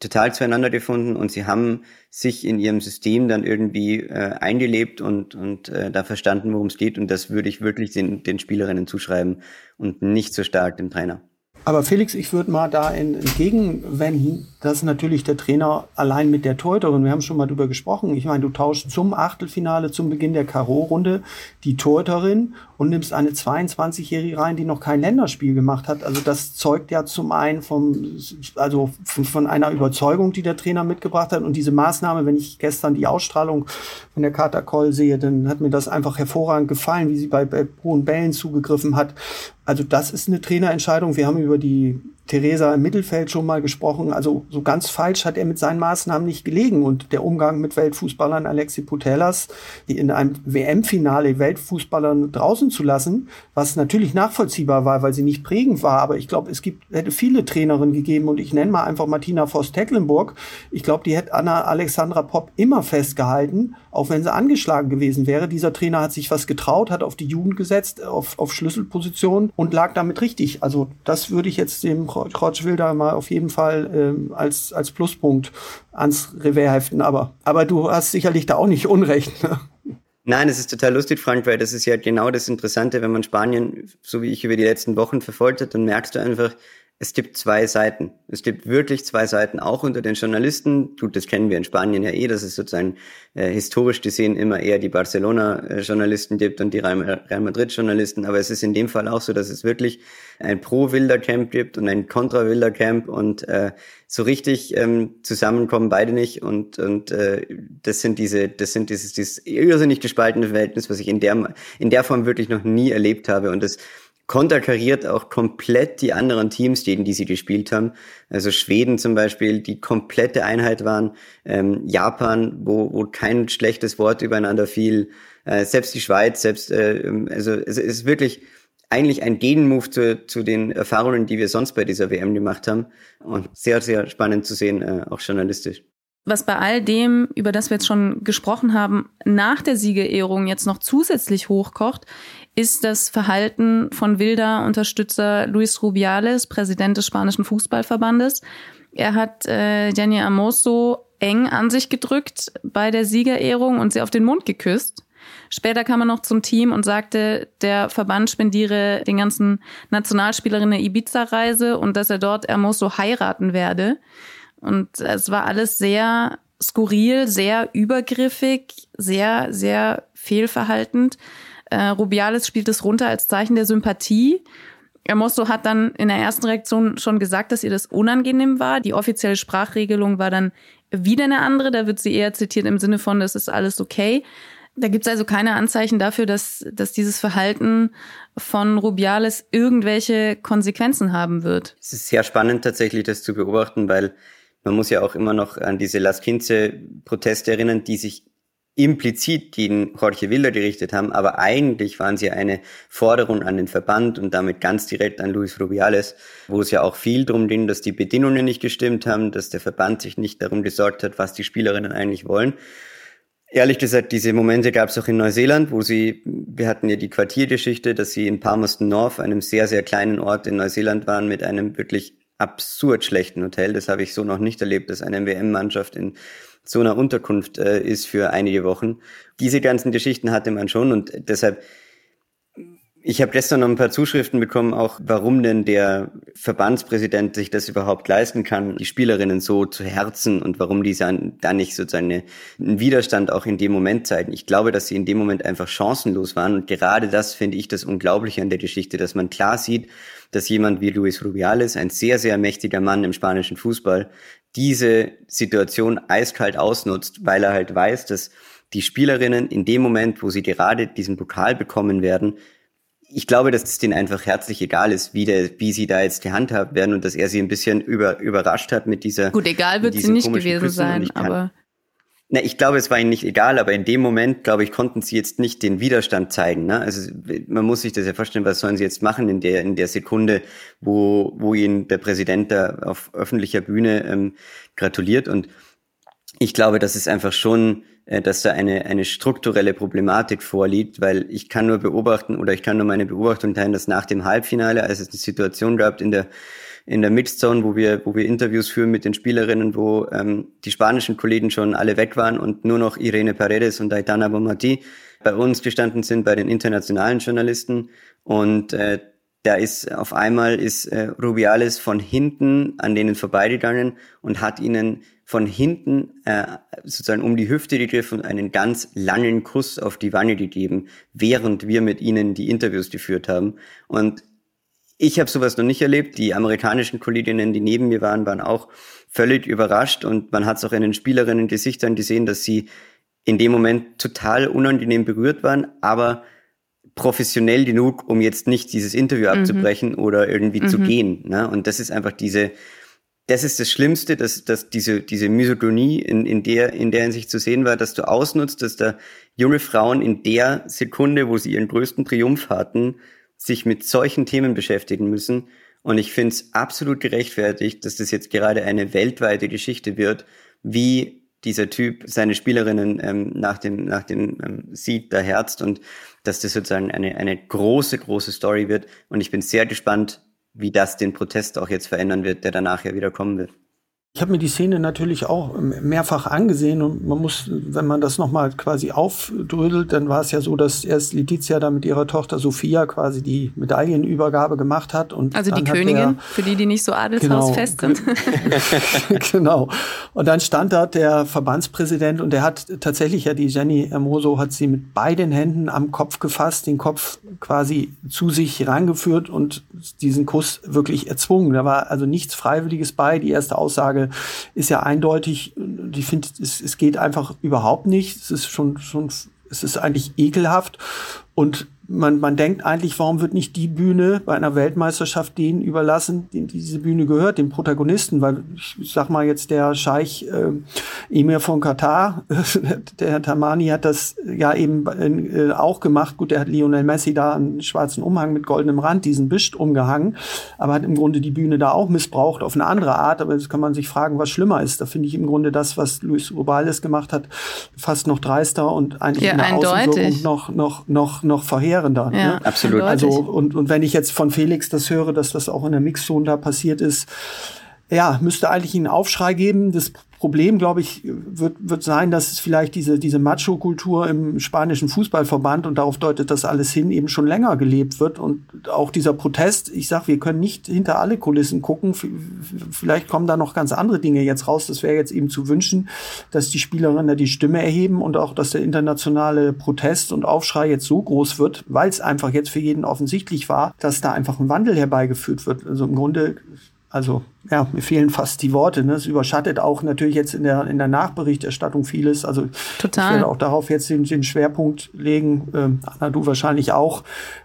total zueinander gefunden und sie haben sich in ihrem System dann irgendwie äh, eingelebt und, und äh, da verstanden, worum es geht. Und das würde ich wirklich den, den Spielerinnen zuschreiben und nicht so stark dem Trainer. Aber Felix, ich würde mal da entgegenwenden, dass natürlich der Trainer allein mit der Torhüterin, wir haben schon mal drüber gesprochen, ich meine, du tauschst zum Achtelfinale, zum Beginn der K.O.-Runde die Torhüterin und nimmst eine 22-Jährige rein, die noch kein Länderspiel gemacht hat. Also das zeugt ja zum einen vom, also von einer Überzeugung, die der Trainer mitgebracht hat. Und diese Maßnahme, wenn ich gestern die Ausstrahlung von der Kater sehe, dann hat mir das einfach hervorragend gefallen, wie sie bei, bei hohen Bällen zugegriffen hat. Also das ist eine Trainerentscheidung. Wir haben über die Theresa im Mittelfeld schon mal gesprochen. Also so ganz falsch hat er mit seinen Maßnahmen nicht gelegen. Und der Umgang mit Weltfußballern Alexi Putellas, die in einem WM-Finale Weltfußballern draußen zu lassen, was natürlich nachvollziehbar war, weil sie nicht prägend war. Aber ich glaube, es gibt, hätte viele Trainerinnen gegeben und ich nenne mal einfach Martina Voss-Tecklenburg. Ich glaube, die hätte Anna Alexandra Popp immer festgehalten, auch wenn sie angeschlagen gewesen wäre. Dieser Trainer hat sich was getraut, hat auf die Jugend gesetzt, auf, auf Schlüsselpositionen und lag damit richtig. Also das würde ich jetzt dem Da mal auf jeden Fall ähm, als, als Pluspunkt ans Revers heften. Aber, aber du hast sicherlich da auch nicht Unrecht. Ne? Nein, es ist total lustig, Frank, weil das ist ja genau das Interessante, wenn man Spanien, so wie ich über die letzten Wochen verfolgt hat, dann merkst du einfach, es gibt zwei Seiten. Es gibt wirklich zwei Seiten, auch unter den Journalisten. Gut, das kennen wir in Spanien ja eh, dass es sozusagen äh, historisch gesehen immer eher die Barcelona-Journalisten gibt und die Real Madrid-Journalisten. Aber es ist in dem Fall auch so, dass es wirklich ein Pro-Wilder-Camp gibt und ein Contra-Wilder-Camp und äh, so richtig ähm, zusammenkommen beide nicht. Und, und äh, das sind diese, das sind dieses, dieses irrsinnig gespaltene Verhältnis, was ich in der, in der Form wirklich noch nie erlebt habe. Und das konterkariert auch komplett die anderen Teams, gegen die sie gespielt haben. Also Schweden zum Beispiel, die komplette Einheit waren. Ähm, Japan, wo, wo kein schlechtes Wort übereinander fiel. Äh, selbst die Schweiz, selbst, äh, also es ist wirklich eigentlich ein Gegenmove zu, zu den Erfahrungen, die wir sonst bei dieser WM gemacht haben. Und sehr, sehr spannend zu sehen, äh, auch journalistisch. Was bei all dem, über das wir jetzt schon gesprochen haben, nach der Siegerehrung jetzt noch zusätzlich hochkocht, ist das Verhalten von Wilder Unterstützer Luis Rubiales, Präsident des spanischen Fußballverbandes. Er hat äh, Gianni Amoso eng an sich gedrückt bei der Siegerehrung und sie auf den Mund geküsst. Später kam er noch zum Team und sagte, der Verband spendiere den ganzen Nationalspielerinnen Ibiza-Reise und dass er dort Hermoso heiraten werde. Und es war alles sehr skurril, sehr übergriffig, sehr, sehr fehlverhaltend. Äh, Rubiales spielt es runter als Zeichen der Sympathie. Hermoso hat dann in der ersten Reaktion schon gesagt, dass ihr das unangenehm war. Die offizielle Sprachregelung war dann wieder eine andere. Da wird sie eher zitiert im Sinne von, das ist alles okay. Da gibt es also keine Anzeichen dafür, dass, dass dieses Verhalten von Rubiales irgendwelche Konsequenzen haben wird. Es ist sehr spannend tatsächlich, das zu beobachten, weil man muss ja auch immer noch an diese Las Quince-Proteste erinnern, die sich implizit gegen Jorge Wilder gerichtet haben, aber eigentlich waren sie eine Forderung an den Verband und damit ganz direkt an Luis Rubiales, wo es ja auch viel darum ging, dass die Bedingungen nicht gestimmt haben, dass der Verband sich nicht darum gesorgt hat, was die Spielerinnen eigentlich wollen. Ehrlich gesagt, diese Momente gab es auch in Neuseeland, wo sie, wir hatten ja die Quartiergeschichte, dass sie in Palmerston North, einem sehr, sehr kleinen Ort in Neuseeland waren, mit einem wirklich absurd schlechten Hotel. Das habe ich so noch nicht erlebt, dass eine WM-Mannschaft in so einer Unterkunft äh, ist für einige Wochen. Diese ganzen Geschichten hatte man schon und deshalb ich habe gestern noch ein paar Zuschriften bekommen, auch warum denn der Verbandspräsident sich das überhaupt leisten kann, die Spielerinnen so zu herzen und warum die da nicht sozusagen einen Widerstand auch in dem Moment zeigen. Ich glaube, dass sie in dem Moment einfach chancenlos waren und gerade das finde ich das Unglaubliche an der Geschichte, dass man klar sieht, dass jemand wie Luis Rubiales, ein sehr, sehr mächtiger Mann im spanischen Fußball, diese Situation eiskalt ausnutzt, weil er halt weiß, dass die Spielerinnen in dem Moment, wo sie gerade diesen Pokal bekommen werden, ich glaube, dass es denen einfach herzlich egal ist, wie, der, wie sie da jetzt gehandhabt werden und dass er sie ein bisschen über, überrascht hat mit dieser. Gut, egal wird sie nicht gewesen Küssen sein, aber. Na, ich glaube, es war ihnen nicht egal, aber in dem Moment, glaube ich, konnten sie jetzt nicht den Widerstand zeigen. Ne? Also man muss sich das ja vorstellen, was sollen sie jetzt machen in der in der Sekunde, wo wo ihnen der Präsident da auf öffentlicher Bühne ähm, gratuliert. Und ich glaube, das ist einfach schon äh, dass da eine, eine strukturelle Problematik vorliegt, weil ich kann nur beobachten oder ich kann nur meine Beobachtung teilen, dass nach dem Halbfinale, als es eine Situation gab in der in der Mixzone, wo wir, wo wir Interviews führen mit den Spielerinnen, wo ähm, die spanischen Kollegen schon alle weg waren und nur noch Irene Paredes und Aitana Bomati bei uns gestanden sind, bei den internationalen Journalisten. Und äh, da ist auf einmal ist äh, Rubiales von hinten an denen vorbeigegangen und hat ihnen von hinten äh, sozusagen um die Hüfte gegriffen und einen ganz langen Kuss auf die Wange gegeben, während wir mit ihnen die Interviews geführt haben. Und ich habe sowas noch nicht erlebt. Die amerikanischen Kolleginnen, die neben mir waren, waren auch völlig überrascht und man hat es auch in den Spielerinnen Gesichtern gesehen, dass sie in dem Moment total unangenehm berührt waren, aber professionell genug, um jetzt nicht dieses Interview mhm. abzubrechen oder irgendwie mhm. zu gehen. Ne? Und das ist einfach diese, das ist das Schlimmste, dass, dass diese, diese Misogynie in, in der, in der Hinsicht zu sehen war, dass du ausnutzt, dass da junge Frauen in der Sekunde, wo sie ihren größten Triumph hatten, sich mit solchen Themen beschäftigen müssen. Und ich finde es absolut gerechtfertigt, dass das jetzt gerade eine weltweite Geschichte wird, wie dieser Typ seine Spielerinnen ähm, nach dem, nach dem ähm, Sieg da herzt und dass das sozusagen eine, eine große, große Story wird. Und ich bin sehr gespannt, wie das den Protest auch jetzt verändern wird, der danach ja wieder kommen wird. Ich habe mir die Szene natürlich auch mehrfach angesehen und man muss, wenn man das nochmal quasi aufdrödelt, dann war es ja so, dass erst Letizia da mit ihrer Tochter Sophia quasi die Medaillenübergabe gemacht hat. Und also die Königin, der, für die, die nicht so adelshausfest genau, sind. genau. Und dann stand da der Verbandspräsident und der hat tatsächlich ja die Jenny Hermoso hat sie mit beiden Händen am Kopf gefasst, den Kopf quasi zu sich rangeführt und diesen Kuss wirklich erzwungen. Da war also nichts Freiwilliges bei. Die erste Aussage ist ja eindeutig, ich finde, es, es geht einfach überhaupt nicht. Es ist schon, schon, es ist eigentlich ekelhaft. Und man, man denkt eigentlich, warum wird nicht die Bühne bei einer Weltmeisterschaft denen überlassen, denen diese Bühne gehört, den Protagonisten, weil ich sag mal jetzt der Scheich äh, Emir von Katar, der Herr Tamani hat das ja eben äh, auch gemacht. Gut, der hat Lionel Messi da einen schwarzen Umhang mit goldenem Rand, diesen Bischt umgehangen, aber hat im Grunde die Bühne da auch missbraucht auf eine andere Art. Aber jetzt kann man sich fragen, was schlimmer ist. Da finde ich im Grunde das, was Luis Rubales gemacht hat, fast noch dreister und eigentlich ja, in der eindeutig. Außenwirkung noch, noch, noch, noch verheerender. Ja, ne? absolut. Also, und, und wenn ich jetzt von Felix das höre, dass das auch in der Mixzone da passiert ist, ja, müsste eigentlich einen Aufschrei geben. Das Problem, glaube ich, wird, wird sein, dass es vielleicht diese, diese Macho-Kultur im spanischen Fußballverband und darauf deutet das alles hin, eben schon länger gelebt wird. Und auch dieser Protest, ich sage, wir können nicht hinter alle Kulissen gucken. Vielleicht kommen da noch ganz andere Dinge jetzt raus. Das wäre jetzt eben zu wünschen, dass die Spielerinnen die Stimme erheben und auch, dass der internationale Protest und Aufschrei jetzt so groß wird, weil es einfach jetzt für jeden offensichtlich war, dass da einfach ein Wandel herbeigeführt wird. Also im Grunde also ja, mir fehlen fast die Worte. Ne? Es überschattet auch natürlich jetzt in der, in der Nachberichterstattung vieles. Also Total. ich werde auch darauf jetzt den, den Schwerpunkt legen. Ähm, Anna, du wahrscheinlich auch.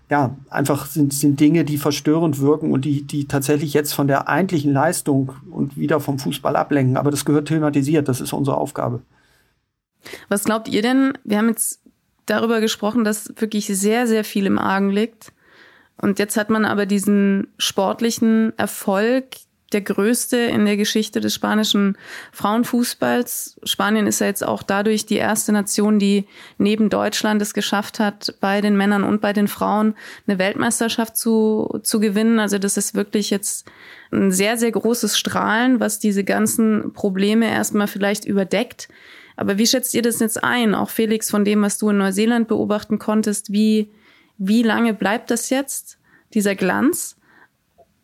Ja, einfach sind, sind Dinge, die verstörend wirken und die, die tatsächlich jetzt von der eigentlichen Leistung und wieder vom Fußball ablenken. Aber das gehört thematisiert. Das ist unsere Aufgabe. Was glaubt ihr denn? Wir haben jetzt darüber gesprochen, dass wirklich sehr, sehr viel im Argen liegt. Und jetzt hat man aber diesen sportlichen Erfolg, der größte in der Geschichte des spanischen Frauenfußballs. Spanien ist ja jetzt auch dadurch die erste Nation, die neben Deutschland es geschafft hat, bei den Männern und bei den Frauen eine Weltmeisterschaft zu, zu gewinnen. Also das ist wirklich jetzt ein sehr, sehr großes Strahlen, was diese ganzen Probleme erstmal vielleicht überdeckt. Aber wie schätzt ihr das jetzt ein? Auch Felix, von dem, was du in Neuseeland beobachten konntest, wie wie lange bleibt das jetzt, dieser Glanz?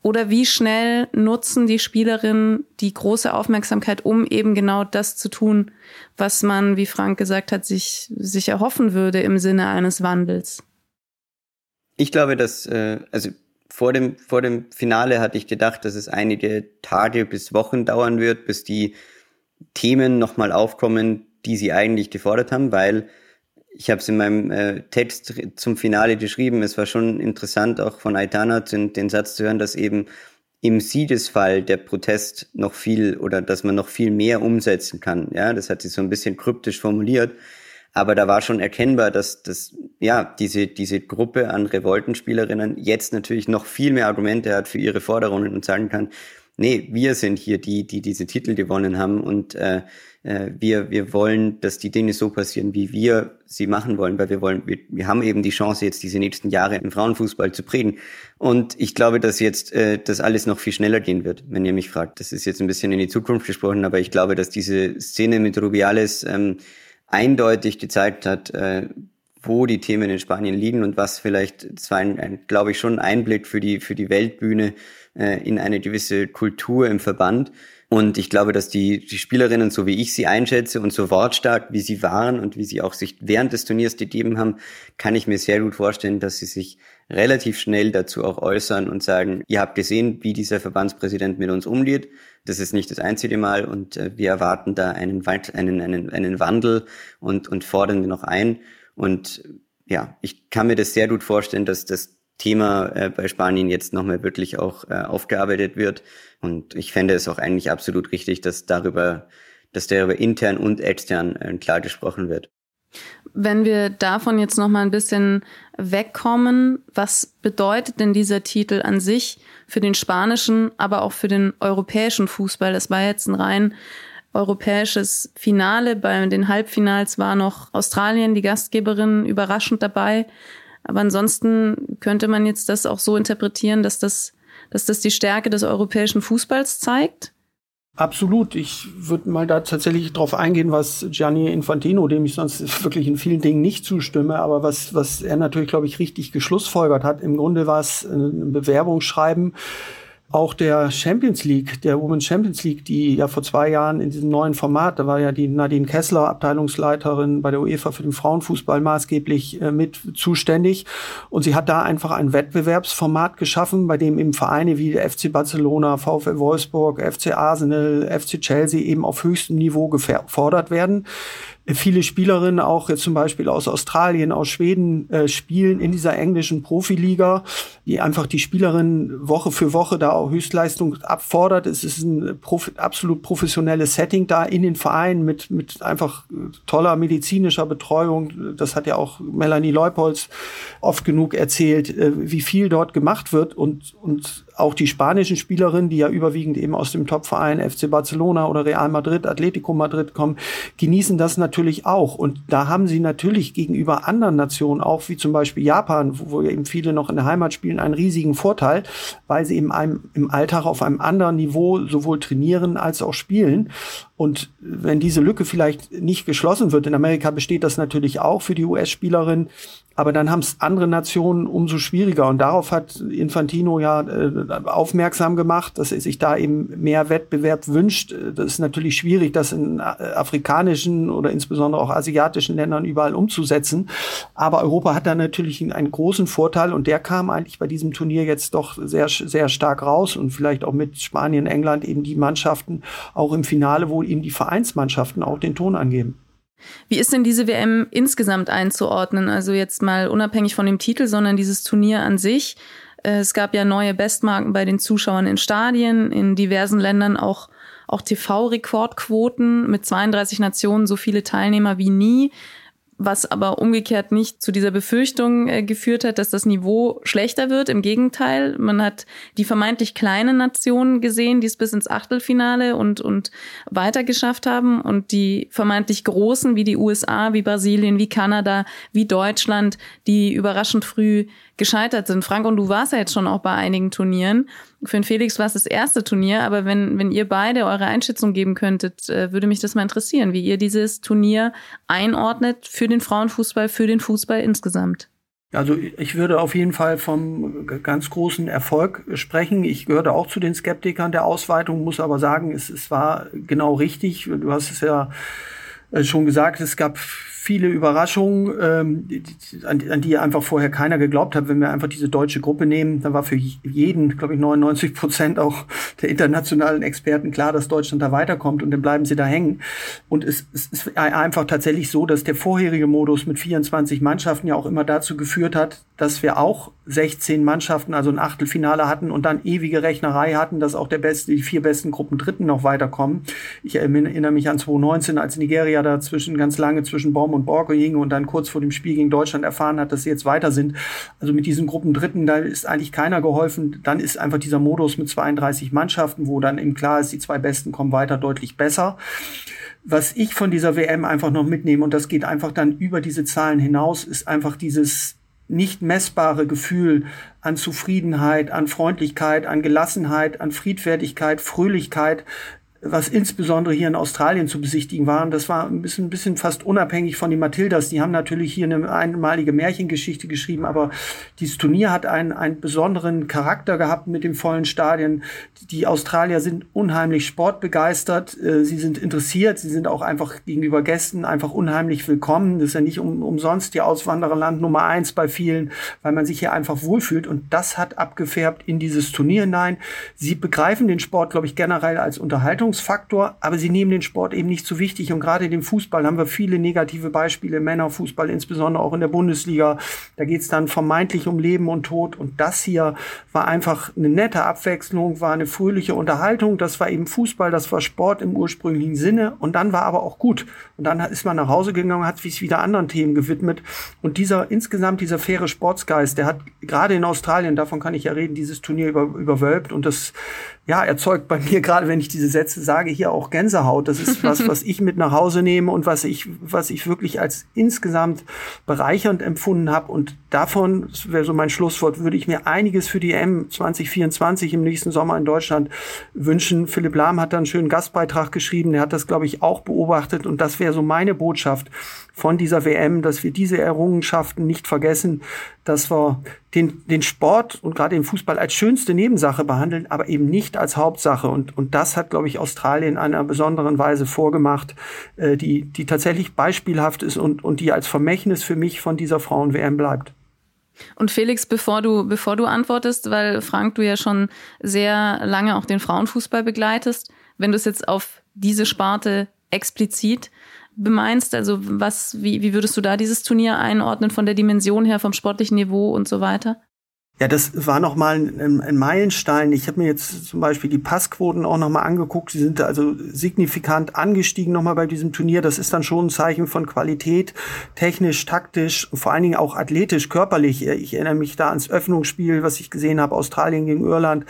Oder wie schnell nutzen die Spielerinnen die große Aufmerksamkeit, um eben genau das zu tun, was man, wie Frank gesagt hat, sich, sich erhoffen würde im Sinne eines Wandels? Ich glaube, dass, äh, also vor dem, vor dem Finale hatte ich gedacht, dass es einige Tage bis Wochen dauern wird, bis die Themen nochmal aufkommen, die sie eigentlich gefordert haben, weil ich habe es in meinem äh, Text zum Finale geschrieben. Es war schon interessant, auch von Aitana den, den Satz zu hören, dass eben im Siegesfall der Protest noch viel oder dass man noch viel mehr umsetzen kann. Ja, das hat sie so ein bisschen kryptisch formuliert. Aber da war schon erkennbar, dass das, ja, diese, diese Gruppe an Revoltenspielerinnen jetzt natürlich noch viel mehr Argumente hat für ihre Forderungen und sagen kann, nee, wir sind hier die, die diese Titel gewonnen haben und äh, äh, wir, wir wollen, dass die Dinge so passieren, wie wir sie machen wollen, weil wir wollen, wir, wir haben eben die Chance, jetzt diese nächsten Jahre im Frauenfußball zu prägen. Und ich glaube, dass jetzt äh, das alles noch viel schneller gehen wird, wenn ihr mich fragt. Das ist jetzt ein bisschen in die Zukunft gesprochen, aber ich glaube, dass diese Szene mit Rubiales ähm, eindeutig gezeigt hat, äh, wo die Themen in Spanien liegen und was vielleicht, das war ein, ein glaube ich, schon ein Einblick für die, für die Weltbühne äh, in eine gewisse Kultur im Verband. Und ich glaube, dass die, die Spielerinnen, so wie ich sie einschätze und so wortstark, wie sie waren und wie sie auch sich während des Turniers gegeben haben, kann ich mir sehr gut vorstellen, dass sie sich relativ schnell dazu auch äußern und sagen, ihr habt gesehen, wie dieser Verbandspräsident mit uns umgeht. Das ist nicht das einzige Mal und äh, wir erwarten da einen, einen, einen, einen Wandel und, und fordern noch ein. Und ja, ich kann mir das sehr gut vorstellen, dass das Thema äh, bei Spanien jetzt nochmal wirklich auch äh, aufgearbeitet wird. Und ich fände es auch eigentlich absolut richtig, dass darüber, dass darüber intern und extern äh, klar gesprochen wird. Wenn wir davon jetzt noch mal ein bisschen wegkommen, was bedeutet denn dieser Titel an sich für den spanischen, aber auch für den europäischen Fußball? Das war jetzt ein rein europäisches Finale. Bei den Halbfinals war noch Australien, die Gastgeberin, überraschend dabei. Aber ansonsten könnte man jetzt das auch so interpretieren, dass das, dass das die Stärke des europäischen Fußballs zeigt. Absolut. Ich würde mal da tatsächlich drauf eingehen, was Gianni Infantino, dem ich sonst wirklich in vielen Dingen nicht zustimme, aber was, was er natürlich, glaube ich, richtig geschlussfolgert hat. Im Grunde war es ein Bewerbungsschreiben auch der Champions League, der Women's Champions League, die ja vor zwei Jahren in diesem neuen Format, da war ja die Nadine Kessler, Abteilungsleiterin bei der UEFA für den Frauenfußball maßgeblich äh, mit zuständig. Und sie hat da einfach ein Wettbewerbsformat geschaffen, bei dem eben Vereine wie der FC Barcelona, VfL Wolfsburg, FC Arsenal, FC Chelsea eben auf höchstem Niveau gefordert werden viele Spielerinnen auch jetzt zum Beispiel aus Australien, aus Schweden äh, spielen in dieser englischen Profiliga, die einfach die Spielerinnen Woche für Woche da auch Höchstleistung abfordert. Es ist ein prof absolut professionelles Setting da in den Vereinen mit, mit einfach toller medizinischer Betreuung. Das hat ja auch Melanie Leupolz oft genug erzählt, äh, wie viel dort gemacht wird und, und auch die spanischen Spielerinnen, die ja überwiegend eben aus dem Topverein FC Barcelona oder Real Madrid, Atletico Madrid kommen, genießen das natürlich auch. Und da haben sie natürlich gegenüber anderen Nationen, auch wie zum Beispiel Japan, wo, wo eben viele noch in der Heimat spielen, einen riesigen Vorteil, weil sie eben einem, im Alltag auf einem anderen Niveau sowohl trainieren als auch spielen. Und wenn diese Lücke vielleicht nicht geschlossen wird, in Amerika besteht das natürlich auch für die US-Spielerin, aber dann haben es andere Nationen umso schwieriger. Und darauf hat Infantino ja äh, aufmerksam gemacht, dass er sich da eben mehr Wettbewerb wünscht. Das ist natürlich schwierig, das in äh, afrikanischen oder insbesondere auch asiatischen Ländern überall umzusetzen. Aber Europa hat da natürlich einen großen Vorteil und der kam eigentlich bei diesem Turnier jetzt doch sehr, sehr stark raus und vielleicht auch mit Spanien, England eben die Mannschaften auch im Finale, wo eben die Vereinsmannschaften auch den Ton angeben. Wie ist denn diese WM insgesamt einzuordnen? Also jetzt mal unabhängig von dem Titel, sondern dieses Turnier an sich. Äh, es gab ja neue Bestmarken bei den Zuschauern in Stadien, in diversen Ländern auch, auch TV-Rekordquoten mit 32 Nationen, so viele Teilnehmer wie nie was aber umgekehrt nicht zu dieser Befürchtung äh, geführt hat, dass das Niveau schlechter wird. Im Gegenteil, man hat die vermeintlich kleinen Nationen gesehen, die es bis ins Achtelfinale und, und weiter geschafft haben und die vermeintlich großen wie die USA, wie Brasilien, wie Kanada, wie Deutschland, die überraschend früh gescheitert sind. Frank, und du warst ja jetzt schon auch bei einigen Turnieren. Für den Felix war es das erste Turnier, aber wenn, wenn ihr beide eure Einschätzung geben könntet, äh, würde mich das mal interessieren, wie ihr dieses Turnier einordnet für den Frauenfußball, für den Fußball insgesamt. Also ich würde auf jeden Fall vom ganz großen Erfolg sprechen. Ich gehörte auch zu den Skeptikern der Ausweitung, muss aber sagen, es, es war genau richtig. Du hast es ja äh, schon gesagt, es gab viele Überraschungen, ähm, an, an, die einfach vorher keiner geglaubt hat. Wenn wir einfach diese deutsche Gruppe nehmen, dann war für jeden, glaube ich, 99 Prozent auch der internationalen Experten klar, dass Deutschland da weiterkommt und dann bleiben sie da hängen. Und es, es ist einfach tatsächlich so, dass der vorherige Modus mit 24 Mannschaften ja auch immer dazu geführt hat, dass wir auch 16 Mannschaften, also ein Achtelfinale hatten und dann ewige Rechnerei hatten, dass auch der beste, die vier besten Gruppen Dritten noch weiterkommen. Ich erinnere mich an 2019, als Nigeria dazwischen ganz lange zwischen Baum und Borgo hing und dann kurz vor dem Spiel gegen Deutschland erfahren hat, dass sie jetzt weiter sind. Also mit diesen Gruppen Dritten, da ist eigentlich keiner geholfen. Dann ist einfach dieser Modus mit 32 Mannschaften, wo dann eben klar ist, die zwei Besten kommen weiter deutlich besser was ich von dieser WM einfach noch mitnehme, und das geht einfach dann über diese Zahlen hinaus, ist einfach dieses nicht messbare Gefühl an Zufriedenheit, an Freundlichkeit, an Gelassenheit, an Friedfertigkeit, Fröhlichkeit, was insbesondere hier in Australien zu besichtigen war. Und das war ein bisschen, ein bisschen fast unabhängig von den Matildas. Die haben natürlich hier eine einmalige Märchengeschichte geschrieben, aber dieses Turnier hat einen, einen besonderen Charakter gehabt mit dem vollen Stadion. Die Australier sind unheimlich sportbegeistert. Äh, sie sind interessiert. Sie sind auch einfach gegenüber Gästen einfach unheimlich willkommen. Das ist ja nicht um, umsonst die Auswandererland Nummer eins bei vielen, weil man sich hier einfach wohlfühlt. Und das hat abgefärbt in dieses Turnier hinein. Sie begreifen den Sport, glaube ich, generell als Unterhaltung Unterhaltungsfaktor, aber sie nehmen den Sport eben nicht so wichtig. Und gerade dem Fußball haben wir viele negative Beispiele, Männerfußball, insbesondere auch in der Bundesliga. Da geht es dann vermeintlich um Leben und Tod. Und das hier war einfach eine nette Abwechslung, war eine fröhliche Unterhaltung. Das war eben Fußball, das war Sport im ursprünglichen Sinne. Und dann war aber auch gut. Und dann ist man nach Hause gegangen, hat sich wieder anderen Themen gewidmet. Und dieser insgesamt, dieser faire Sportsgeist, der hat gerade in Australien, davon kann ich ja reden, dieses Turnier über, überwölbt. Und das ja, erzeugt bei mir gerade, wenn ich diese Sätze sage, hier auch Gänsehaut. Das ist was, was ich mit nach Hause nehme und was ich, was ich wirklich als insgesamt bereichernd empfunden habe. Und davon, das wäre so mein Schlusswort, würde ich mir einiges für die M 2024 im nächsten Sommer in Deutschland wünschen. Philipp Lahm hat da einen schönen Gastbeitrag geschrieben. Der hat das, glaube ich, auch beobachtet. Und das wäre so meine Botschaft von dieser WM, dass wir diese Errungenschaften nicht vergessen, dass wir den, den Sport und gerade den Fußball als schönste Nebensache behandeln, aber eben nicht als Hauptsache. Und, und das hat, glaube ich, Australien in einer besonderen Weise vorgemacht, äh, die, die tatsächlich beispielhaft ist und, und die als Vermächtnis für mich von dieser Frauen-WM bleibt. Und Felix, bevor du, bevor du antwortest, weil Frank, du ja schon sehr lange auch den Frauenfußball begleitest, wenn du es jetzt auf diese Sparte explizit bemeinst? Also was, wie, wie würdest du da dieses Turnier einordnen von der Dimension her, vom sportlichen Niveau und so weiter? Ja, das war nochmal ein, ein Meilenstein. Ich habe mir jetzt zum Beispiel die Passquoten auch nochmal angeguckt. Sie sind also signifikant angestiegen nochmal bei diesem Turnier. Das ist dann schon ein Zeichen von Qualität, technisch, taktisch, vor allen Dingen auch athletisch, körperlich. Ich erinnere mich da ans Öffnungsspiel, was ich gesehen habe, Australien gegen Irland,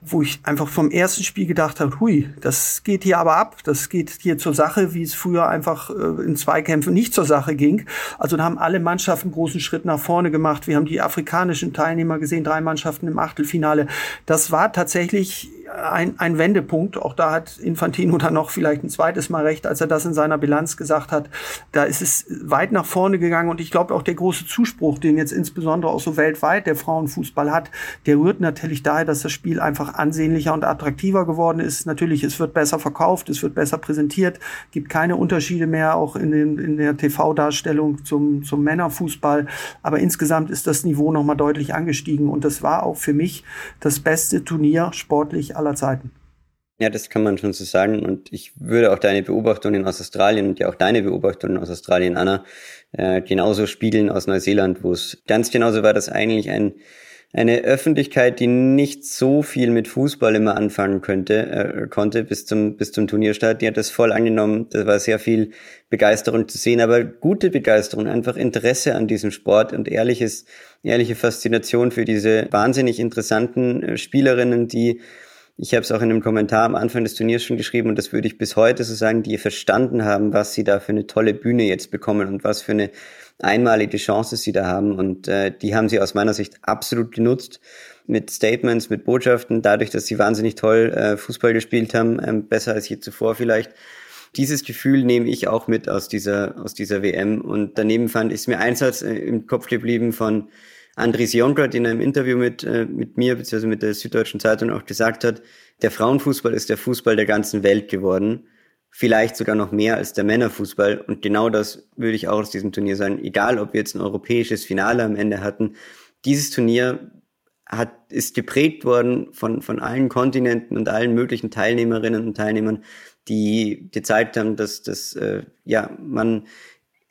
wo ich einfach vom ersten Spiel gedacht habe, hui, das geht hier aber ab. Das geht hier zur Sache, wie es früher einfach äh, in Zweikämpfen nicht zur Sache ging. Also da haben alle Mannschaften großen Schritt nach vorne gemacht. Wir haben die afrikanischen Teilnehmer gesehen, drei Mannschaften im Achtelfinale. Das war tatsächlich ein, ein Wendepunkt. Auch da hat Infantino dann noch vielleicht ein zweites Mal recht, als er das in seiner Bilanz gesagt hat. Da ist es weit nach vorne gegangen und ich glaube auch der große Zuspruch, den jetzt insbesondere auch so weltweit der Frauenfußball hat, der rührt natürlich daher, dass das Spiel einfach ansehnlicher und attraktiver geworden ist. Natürlich, es wird besser verkauft, es wird besser präsentiert, gibt keine Unterschiede mehr auch in, den, in der TV-Darstellung zum, zum Männerfußball. Aber insgesamt ist das Niveau nochmal deutlich angestiegen und das war auch für mich das beste Turnier sportlich aller Zeiten. Ja, das kann man schon so sagen. Und ich würde auch deine Beobachtungen aus Australien und ja auch deine Beobachtungen aus Australien, Anna, äh, genauso spiegeln aus Neuseeland, wo es ganz genauso war, dass eigentlich ein, eine Öffentlichkeit, die nicht so viel mit Fußball immer anfangen könnte, äh, konnte bis zum, bis zum Turnierstart, die hat das voll angenommen. Da war sehr viel Begeisterung zu sehen, aber gute Begeisterung, einfach Interesse an diesem Sport und ehrliches, ehrliche Faszination für diese wahnsinnig interessanten äh, Spielerinnen, die ich habe es auch in einem Kommentar am Anfang des Turniers schon geschrieben und das würde ich bis heute so sagen, die verstanden haben, was sie da für eine tolle Bühne jetzt bekommen und was für eine einmalige Chance sie da haben. Und äh, die haben sie aus meiner Sicht absolut genutzt mit Statements, mit Botschaften, dadurch, dass sie wahnsinnig toll äh, Fußball gespielt haben, ähm, besser als je zuvor vielleicht. Dieses Gefühl nehme ich auch mit aus dieser, aus dieser WM. Und daneben fand ich mir Einsatz äh, im Kopf geblieben von Andries Jonkert in einem Interview mit, äh, mit mir bzw. mit der Süddeutschen Zeitung auch gesagt hat, der Frauenfußball ist der Fußball der ganzen Welt geworden. Vielleicht sogar noch mehr als der Männerfußball. Und genau das würde ich auch aus diesem Turnier sagen. Egal, ob wir jetzt ein europäisches Finale am Ende hatten. Dieses Turnier hat, ist geprägt worden von, von allen Kontinenten und allen möglichen Teilnehmerinnen und Teilnehmern, die gezeigt haben, dass, dass äh, ja, man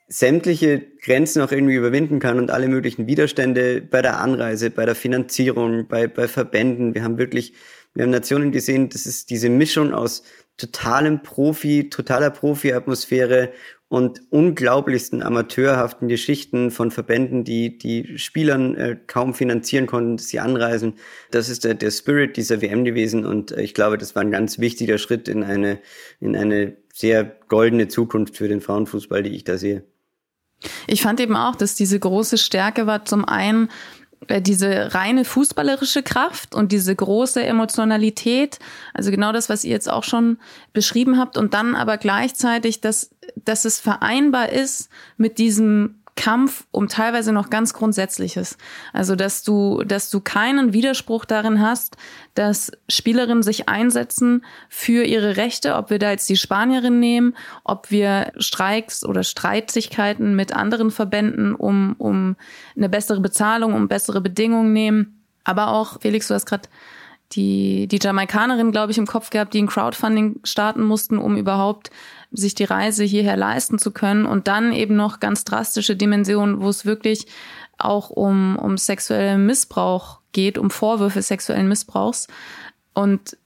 sämtliche Grenzen auch irgendwie überwinden kann und alle möglichen Widerstände bei der Anreise, bei der Finanzierung, bei, bei Verbänden. Wir haben wirklich, wir haben Nationen gesehen, das ist diese Mischung aus totalem Profi, totaler Profi-Atmosphäre und unglaublichsten amateurhaften Geschichten von Verbänden, die die Spielern äh, kaum finanzieren konnten, dass sie anreisen. Das ist der, der Spirit dieser WM gewesen und äh, ich glaube, das war ein ganz wichtiger Schritt in eine, in eine sehr goldene Zukunft für den Frauenfußball, die ich da sehe. Ich fand eben auch, dass diese große Stärke war zum einen äh, diese reine fußballerische Kraft und diese große Emotionalität, also genau das, was ihr jetzt auch schon beschrieben habt, und dann aber gleichzeitig, dass, dass es vereinbar ist mit diesem Kampf um teilweise noch ganz Grundsätzliches. Also, dass du, dass du keinen Widerspruch darin hast, dass Spielerinnen sich einsetzen für ihre Rechte, ob wir da jetzt die Spanierin nehmen, ob wir Streiks oder Streitigkeiten mit anderen Verbänden um, um eine bessere Bezahlung, um bessere Bedingungen nehmen. Aber auch, Felix, du hast gerade die, die Jamaikanerin, glaube ich, im Kopf gehabt, die ein Crowdfunding starten mussten, um überhaupt sich die Reise hierher leisten zu können. Und dann eben noch ganz drastische Dimensionen, wo es wirklich auch um, um sexuellen Missbrauch geht, um Vorwürfe sexuellen Missbrauchs. Und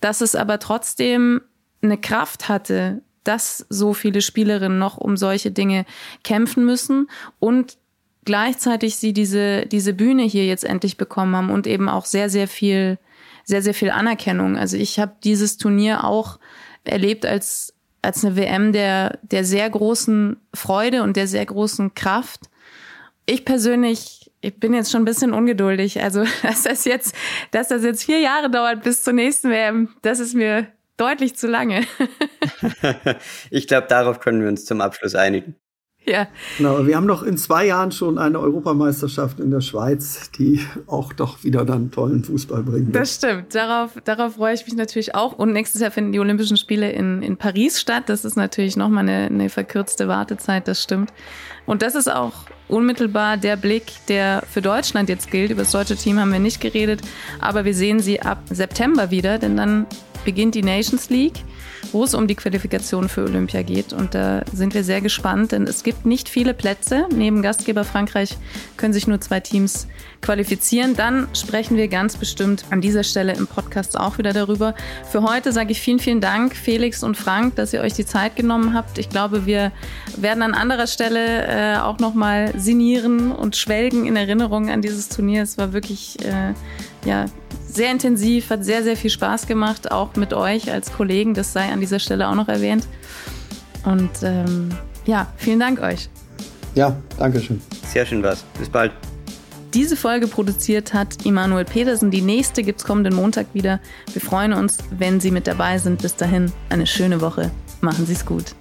dass es aber trotzdem eine Kraft hatte, dass so viele Spielerinnen noch um solche Dinge kämpfen müssen und gleichzeitig sie diese, diese Bühne hier jetzt endlich bekommen haben und eben auch sehr, sehr viel, sehr, sehr viel Anerkennung. Also ich habe dieses Turnier auch erlebt als, als eine WM der, der sehr großen Freude und der sehr großen Kraft. Ich persönlich, ich bin jetzt schon ein bisschen ungeduldig. Also, dass das jetzt, dass das jetzt vier Jahre dauert bis zur nächsten WM, das ist mir deutlich zu lange. ich glaube, darauf können wir uns zum Abschluss einigen. Ja. Genau, wir haben noch in zwei Jahren schon eine Europameisterschaft in der Schweiz, die auch doch wieder dann tollen Fußball bringt. Das stimmt. Darauf, darauf freue ich mich natürlich auch. Und nächstes Jahr finden die Olympischen Spiele in, in Paris statt. Das ist natürlich nochmal eine, eine verkürzte Wartezeit, das stimmt. Und das ist auch unmittelbar der Blick, der für Deutschland jetzt gilt. Über das deutsche Team haben wir nicht geredet, aber wir sehen sie ab September wieder, denn dann beginnt die Nations League wo es um die Qualifikation für Olympia geht. Und da sind wir sehr gespannt, denn es gibt nicht viele Plätze. Neben Gastgeber Frankreich können sich nur zwei Teams qualifizieren. Dann sprechen wir ganz bestimmt an dieser Stelle im Podcast auch wieder darüber. Für heute sage ich vielen, vielen Dank, Felix und Frank, dass ihr euch die Zeit genommen habt. Ich glaube, wir werden an anderer Stelle äh, auch nochmal sinnieren und schwelgen in Erinnerung an dieses Turnier. Es war wirklich äh, ja, sehr intensiv, hat sehr, sehr viel Spaß gemacht, auch mit euch als Kollegen. Das sei an dieser Stelle auch noch erwähnt. Und ähm, ja, vielen Dank euch. Ja, danke schön. Sehr schön was. Bis bald. Diese Folge produziert hat Immanuel Petersen. Die nächste gibt es kommenden Montag wieder. Wir freuen uns, wenn Sie mit dabei sind. Bis dahin eine schöne Woche. Machen Sie es gut.